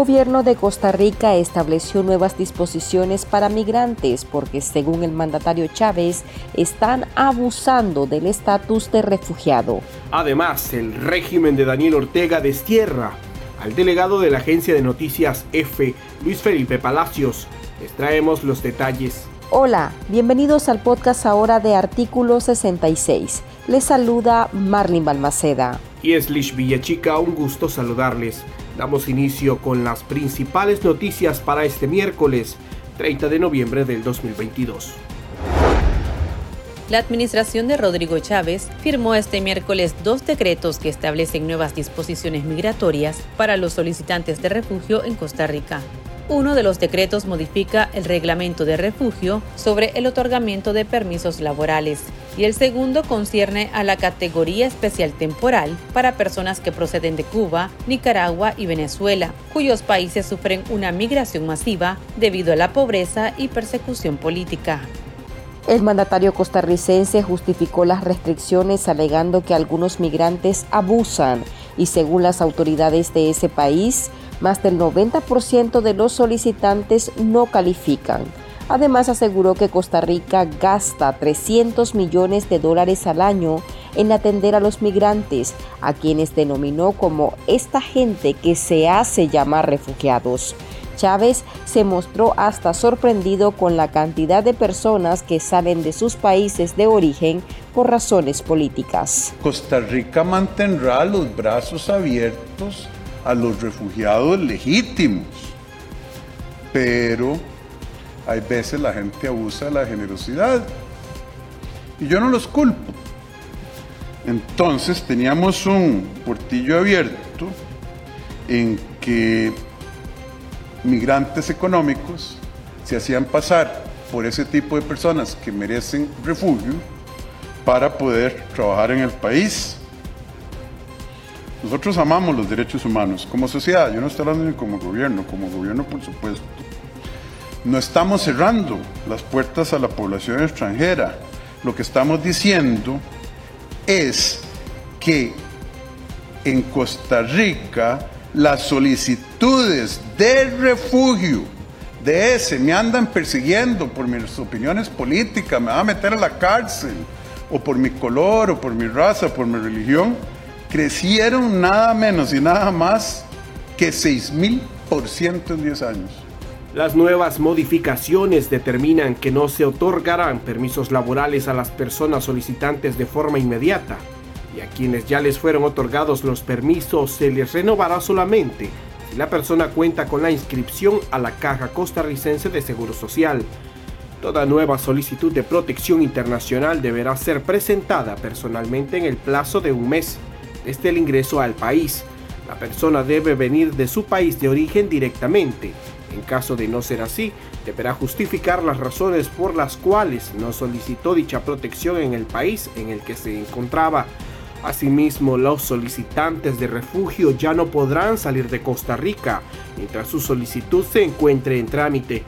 gobierno de Costa Rica estableció nuevas disposiciones para migrantes porque, según el mandatario Chávez, están abusando del estatus de refugiado. Además, el régimen de Daniel Ortega destierra al delegado de la agencia de noticias F, Luis Felipe Palacios. Les traemos los detalles. Hola, bienvenidos al podcast ahora de Artículo 66. Les saluda Marlin Balmaceda. Y es Lish Villachica, un gusto saludarles. Damos inicio con las principales noticias para este miércoles 30 de noviembre del 2022. La administración de Rodrigo Chávez firmó este miércoles dos decretos que establecen nuevas disposiciones migratorias para los solicitantes de refugio en Costa Rica. Uno de los decretos modifica el reglamento de refugio sobre el otorgamiento de permisos laborales y el segundo concierne a la categoría especial temporal para personas que proceden de Cuba, Nicaragua y Venezuela, cuyos países sufren una migración masiva debido a la pobreza y persecución política. El mandatario costarricense justificó las restricciones alegando que algunos migrantes abusan y según las autoridades de ese país, más del 90% de los solicitantes no califican. Además aseguró que Costa Rica gasta 300 millones de dólares al año en atender a los migrantes, a quienes denominó como esta gente que se hace llamar refugiados. Chávez se mostró hasta sorprendido con la cantidad de personas que salen de sus países de origen por razones políticas. Costa Rica mantendrá los brazos abiertos a los refugiados legítimos. Pero hay veces la gente abusa de la generosidad. Y yo no los culpo. Entonces teníamos un portillo abierto en que migrantes económicos se hacían pasar por ese tipo de personas que merecen refugio para poder trabajar en el país nosotros amamos los derechos humanos como sociedad, yo no estoy hablando ni como gobierno, como gobierno por supuesto. No estamos cerrando las puertas a la población extranjera. Lo que estamos diciendo es que en Costa Rica las solicitudes de refugio de ese me andan persiguiendo por mis opiniones políticas, me van a meter a la cárcel, o por mi color, o por mi raza, por mi religión, crecieron nada menos y nada más que 6.000% en 10 años. Las nuevas modificaciones determinan que no se otorgarán permisos laborales a las personas solicitantes de forma inmediata y a quienes ya les fueron otorgados los permisos se les renovará solamente si la persona cuenta con la inscripción a la Caja Costarricense de Seguro Social. Toda nueva solicitud de protección internacional deberá ser presentada personalmente en el plazo de un mes desde el ingreso al país. La persona debe venir de su país de origen directamente. En caso de no ser así, deberá justificar las razones por las cuales no solicitó dicha protección en el país en el que se encontraba. Asimismo, los solicitantes de refugio ya no podrán salir de Costa Rica mientras su solicitud se encuentre en trámite.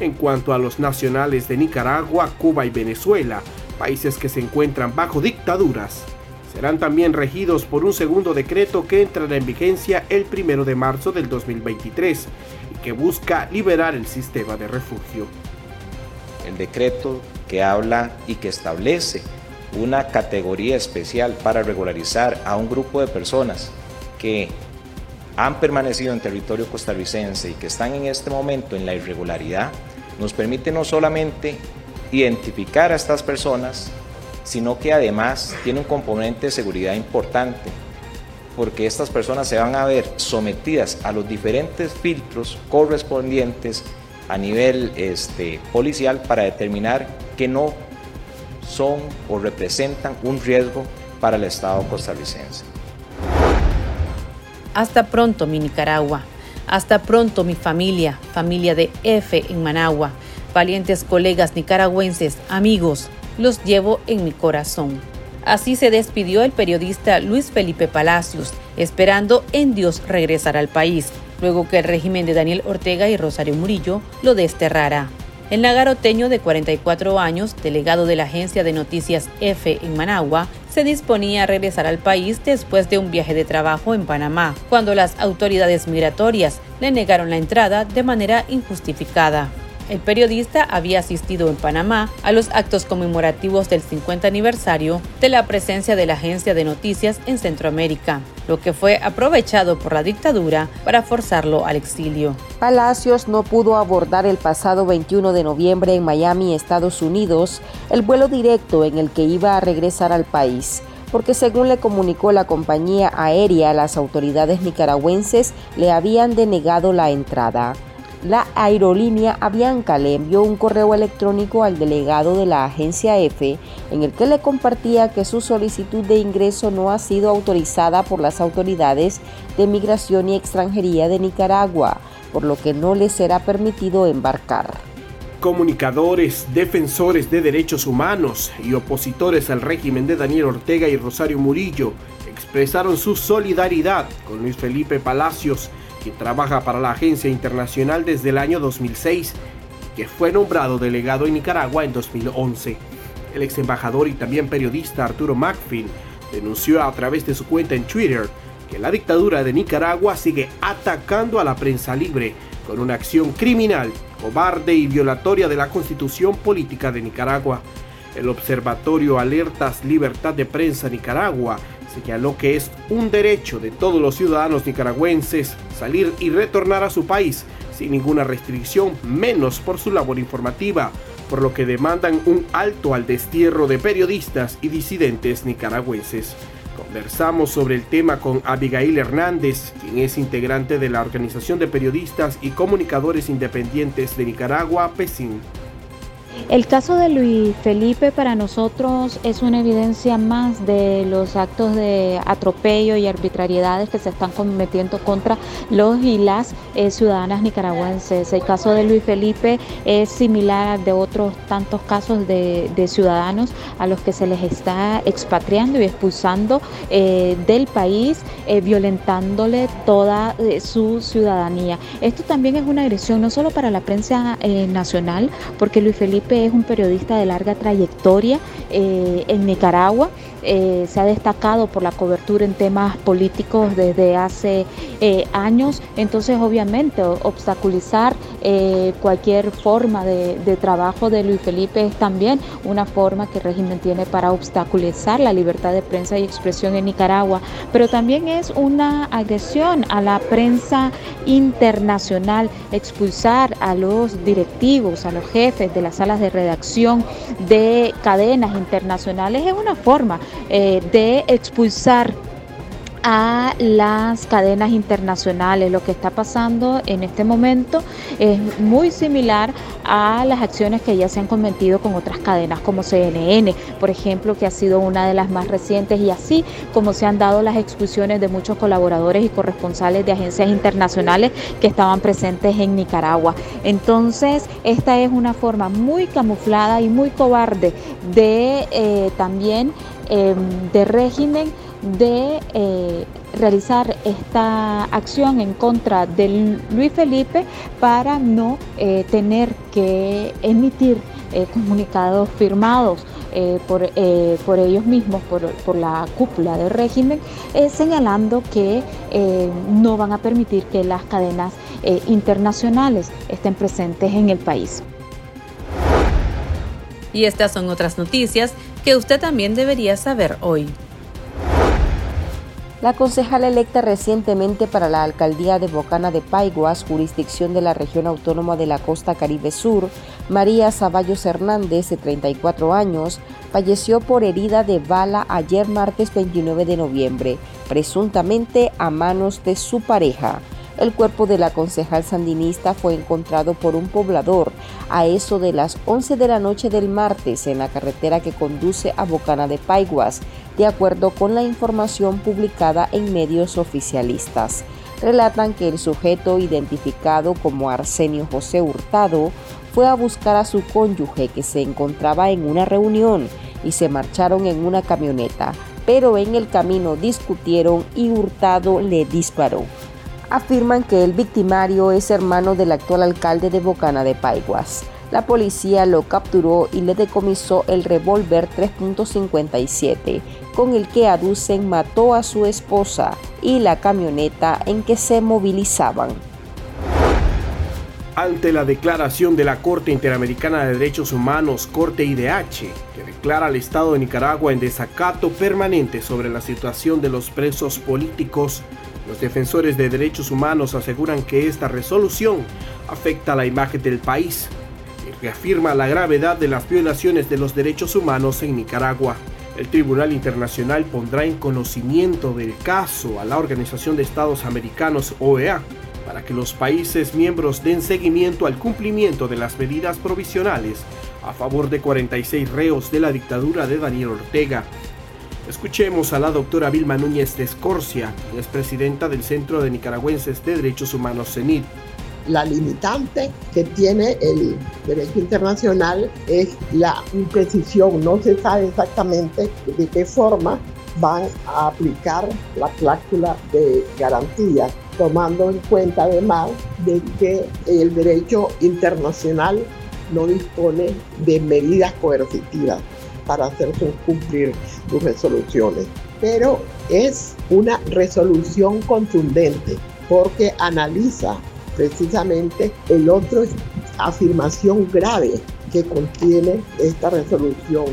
En cuanto a los nacionales de Nicaragua, Cuba y Venezuela, países que se encuentran bajo dictaduras, serán también regidos por un segundo decreto que entrará en vigencia el 1 de marzo del 2023 y que busca liberar el sistema de refugio. El decreto que habla y que establece una categoría especial para regularizar a un grupo de personas que han permanecido en territorio costarricense y que están en este momento en la irregularidad, nos permite no solamente identificar a estas personas, sino que además tiene un componente de seguridad importante, porque estas personas se van a ver sometidas a los diferentes filtros correspondientes a nivel este, policial para determinar que no son o representan un riesgo para el Estado costarricense. Hasta pronto, mi Nicaragua. Hasta pronto, mi familia, familia de F en Managua, valientes colegas nicaragüenses, amigos, los llevo en mi corazón. Así se despidió el periodista Luis Felipe Palacios, esperando en Dios regresar al país, luego que el régimen de Daniel Ortega y Rosario Murillo lo desterrara. El nagaroteño de 44 años, delegado de la agencia de noticias F en Managua, se disponía a regresar al país después de un viaje de trabajo en Panamá, cuando las autoridades migratorias le negaron la entrada de manera injustificada. El periodista había asistido en Panamá a los actos conmemorativos del 50 aniversario de la presencia de la agencia de noticias en Centroamérica, lo que fue aprovechado por la dictadura para forzarlo al exilio. Palacios no pudo abordar el pasado 21 de noviembre en Miami, Estados Unidos, el vuelo directo en el que iba a regresar al país porque según le comunicó la compañía aérea, las autoridades nicaragüenses le habían denegado la entrada la aerolínea Avianca le envió un correo electrónico al delegado de la agencia F en el que le compartía que su solicitud de ingreso no ha sido autorizada por las autoridades de migración y extranjería de Nicaragua, por lo que no le será permitido embarcar. Comunicadores, defensores de derechos humanos y opositores al régimen de Daniel Ortega y Rosario Murillo expresaron su solidaridad con Luis Felipe Palacios que trabaja para la Agencia Internacional desde el año 2006 y que fue nombrado delegado en Nicaragua en 2011. El ex embajador y también periodista Arturo Macfin denunció a través de su cuenta en Twitter que la dictadura de Nicaragua sigue atacando a la prensa libre con una acción criminal, cobarde y violatoria de la constitución política de Nicaragua. El Observatorio Alertas Libertad de Prensa Nicaragua señaló que es un derecho de todos los ciudadanos nicaragüenses salir y retornar a su país sin ninguna restricción, menos por su labor informativa, por lo que demandan un alto al destierro de periodistas y disidentes nicaragüenses. Conversamos sobre el tema con Abigail Hernández, quien es integrante de la Organización de Periodistas y Comunicadores Independientes de Nicaragua, PESIN. El caso de Luis Felipe para nosotros es una evidencia más de los actos de atropello y arbitrariedades que se están cometiendo contra los y las eh, ciudadanas nicaragüenses. El caso de Luis Felipe es similar de otros tantos casos de, ciudadanos a los que se les está expatriando y expulsando eh, del país, eh, violentándole toda su ciudadanía. Esto también es una agresión no solo para la prensa nacional, porque Luis Felipe es un periodista de larga trayectoria eh, en Nicaragua. Eh, se ha destacado por la cobertura en temas políticos desde hace eh, años, entonces obviamente obstaculizar cualquier forma de, de, trabajo de Luis Felipe es también una forma que el régimen tiene para obstaculizar la libertad de prensa y expresión en Nicaragua, pero también es una agresión a la prensa internacional, expulsar a los directivos, a los jefes de las salas de redacción de cadenas internacionales. Es una forma eh, de expulsar a las cadenas internacionales. Lo que está pasando en este momento es muy similar a las acciones que ya se han cometido con otras cadenas como CNN, por ejemplo, que ha sido una de las más recientes y así como se han dado las expulsiones de muchos colaboradores y corresponsales de agencias internacionales que estaban presentes en Nicaragua. Entonces, esta es una forma muy camuflada y muy cobarde de eh, también em, de régimen de eh, realizar esta acción en contra de Luis Felipe para no eh, tener que emitir eh, comunicados firmados por, por, ellos mismos, por, por, la cúpula del régimen, señalando que no van a permitir que las cadenas internacionales estén presentes en el país. Y estas son otras noticias que usted también debería saber hoy. La concejala electa recientemente para la alcaldía de Bocana de Paiguas, jurisdicción de la región autónoma de la costa Caribe Sur, María Zaballos Hernández, de 34 años, falleció por herida de bala ayer martes 29 de noviembre, presuntamente a manos de su pareja. El cuerpo de la concejal sandinista fue encontrado por un poblador a eso de las 11 de la noche del martes en la carretera que conduce a Bocana de Paiguas, de acuerdo con la información publicada en medios oficialistas. Relatan que el sujeto identificado como Arsenio José Hurtado fue a buscar a su cónyuge que se encontraba en una reunión y se marcharon en una camioneta, pero en el camino discutieron y Hurtado le disparó afirman que el victimario es hermano del actual alcalde de Bocana de Paiguas. La policía lo capturó y le decomisó el revólver 3.57 con el que aducen mató a su esposa y la camioneta en que se movilizaban. Ante la declaración de la Corte Interamericana de Derechos Humanos, Corte IDH, que declara al Estado de Nicaragua en desacato permanente sobre la situación de los presos políticos, los defensores de derechos humanos aseguran que esta resolución afecta la imagen del país reafirma la gravedad de las violaciones de los derechos humanos en Nicaragua. El Tribunal Internacional pondrá en conocimiento del caso a la Organización de Estados Americanos OEA para que los países miembros den seguimiento al cumplimiento de las medidas provisionales a favor de 46 reos de la dictadura de Daniel Ortega Escuchemos a la doctora Vilma Núñez de Escorcia, es presidenta del Centro de Nicaragüenses de Derechos Humanos CENID. La limitante que tiene el derecho internacional es la imprecisión. No se sabe exactamente de qué forma van a aplicar la cláusula de garantía, tomando en cuenta además de que el derecho internacional no dispone de medidas coercitivas para hacer cumplir sus resoluciones. Pero es una resolución contundente porque analiza precisamente el otro afirmación grave que contiene esta resolución.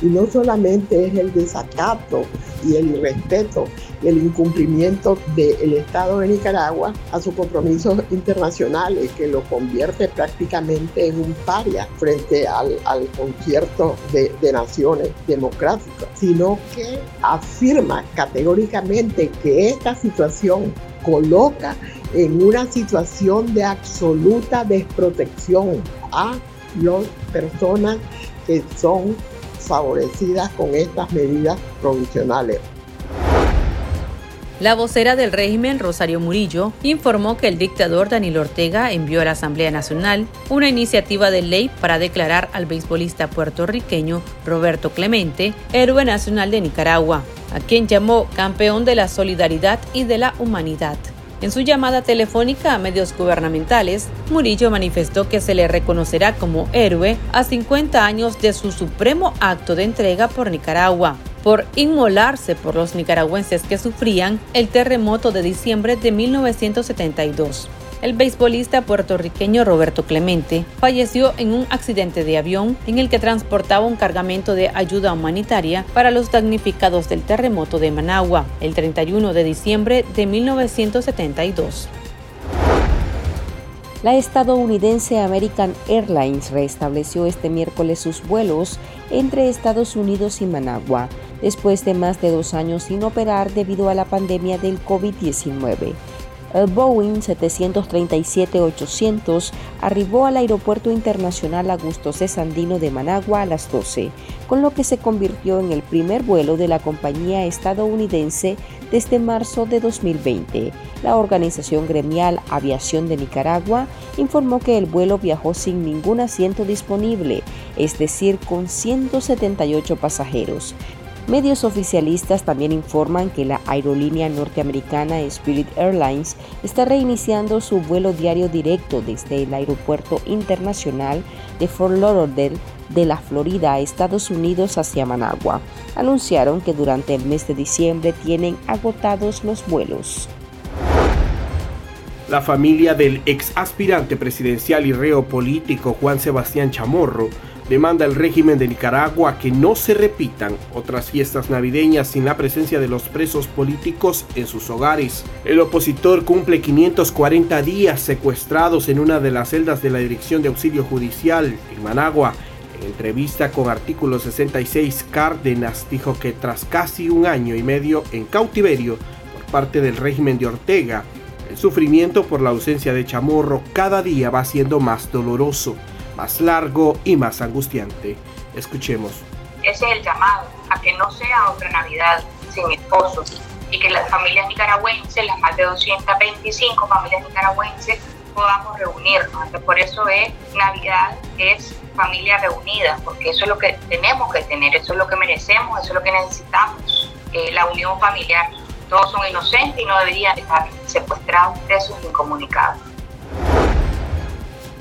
Y no solamente es el desacato y el irrespeto y el incumplimiento del Estado de Nicaragua a sus compromisos internacionales, que lo convierte prácticamente en un paria frente al, concierto de, de naciones democráticas, sino que afirma categóricamente que esta situación coloca en una situación de absoluta desprotección a las personas que son favorecidas con estas medidas provisionales. La vocera del régimen, Rosario Murillo, informó que el dictador Daniel Ortega envió a la Asamblea Nacional una iniciativa de ley para declarar al beisbolista puertorriqueño Roberto Clemente héroe nacional de Nicaragua, a quien llamó campeón de la solidaridad y de la humanidad. En su llamada telefónica a medios gubernamentales, Murillo manifestó que se le reconocerá como héroe a 50 años de su supremo acto de entrega por Nicaragua, por inmolarse por los nicaragüenses que sufrían el terremoto de diciembre de 1972. El beisbolista puertorriqueño Roberto Clemente falleció en un accidente de avión en el que transportaba un cargamento de ayuda humanitaria para los damnificados del terremoto de Managua el 31 de diciembre de 1972. La estadounidense American Airlines restableció este miércoles sus vuelos entre Estados Unidos y Managua, después de más de dos años sin operar debido a la pandemia del COVID-19. El Boeing 737-800 arribó al Aeropuerto Internacional Augusto C. Sandino de Managua a las 12, con lo que se convirtió en el primer vuelo de la compañía estadounidense desde marzo de 2020. La organización gremial Aviación de Nicaragua informó que el vuelo viajó sin ningún asiento disponible, es decir, con 178 pasajeros, Medios oficialistas también informan que la aerolínea norteamericana Spirit Airlines está reiniciando su vuelo diario directo desde el Aeropuerto Internacional de Fort Lauderdale de la Florida a Estados Unidos hacia Managua. Anunciaron que durante el mes de diciembre tienen agotados los vuelos. La familia del ex aspirante presidencial y reo político Juan Sebastián Chamorro demanda al régimen de Nicaragua que no se repitan otras fiestas navideñas sin la presencia de los presos políticos en sus hogares. El opositor cumple 540 días secuestrados en una de las celdas de la Dirección de Auxilio Judicial en Managua. En entrevista con artículo 66, Cárdenas dijo que tras casi un año y medio en cautiverio por parte del régimen de Ortega, el sufrimiento por la ausencia de Chamorro cada día va siendo más doloroso más largo y más angustiante. Escuchemos. Ese es el llamado a que no sea otra Navidad sin mi esposo y que las familias nicaragüenses, las más de 225 familias nicaragüenses, podamos reunirnos. por eso es Navidad, es familia reunida, porque eso es lo que tenemos que tener, eso es lo que merecemos, eso es lo que necesitamos, eh, la unión familiar. Todos son inocentes y no deberían estar secuestrados, presos, incomunicados.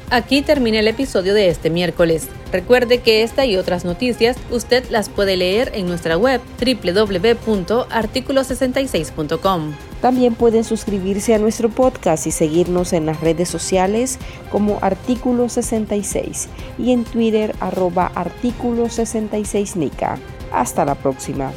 Aquí termina el episodio de este miércoles. Recuerde que esta y otras noticias usted las puede leer en nuestra web www.articulo66.com. También pueden suscribirse a nuestro podcast y seguirnos en las redes sociales como Artículo 66 y en Twitter arroba Artículo 66 Nica. Hasta la próxima.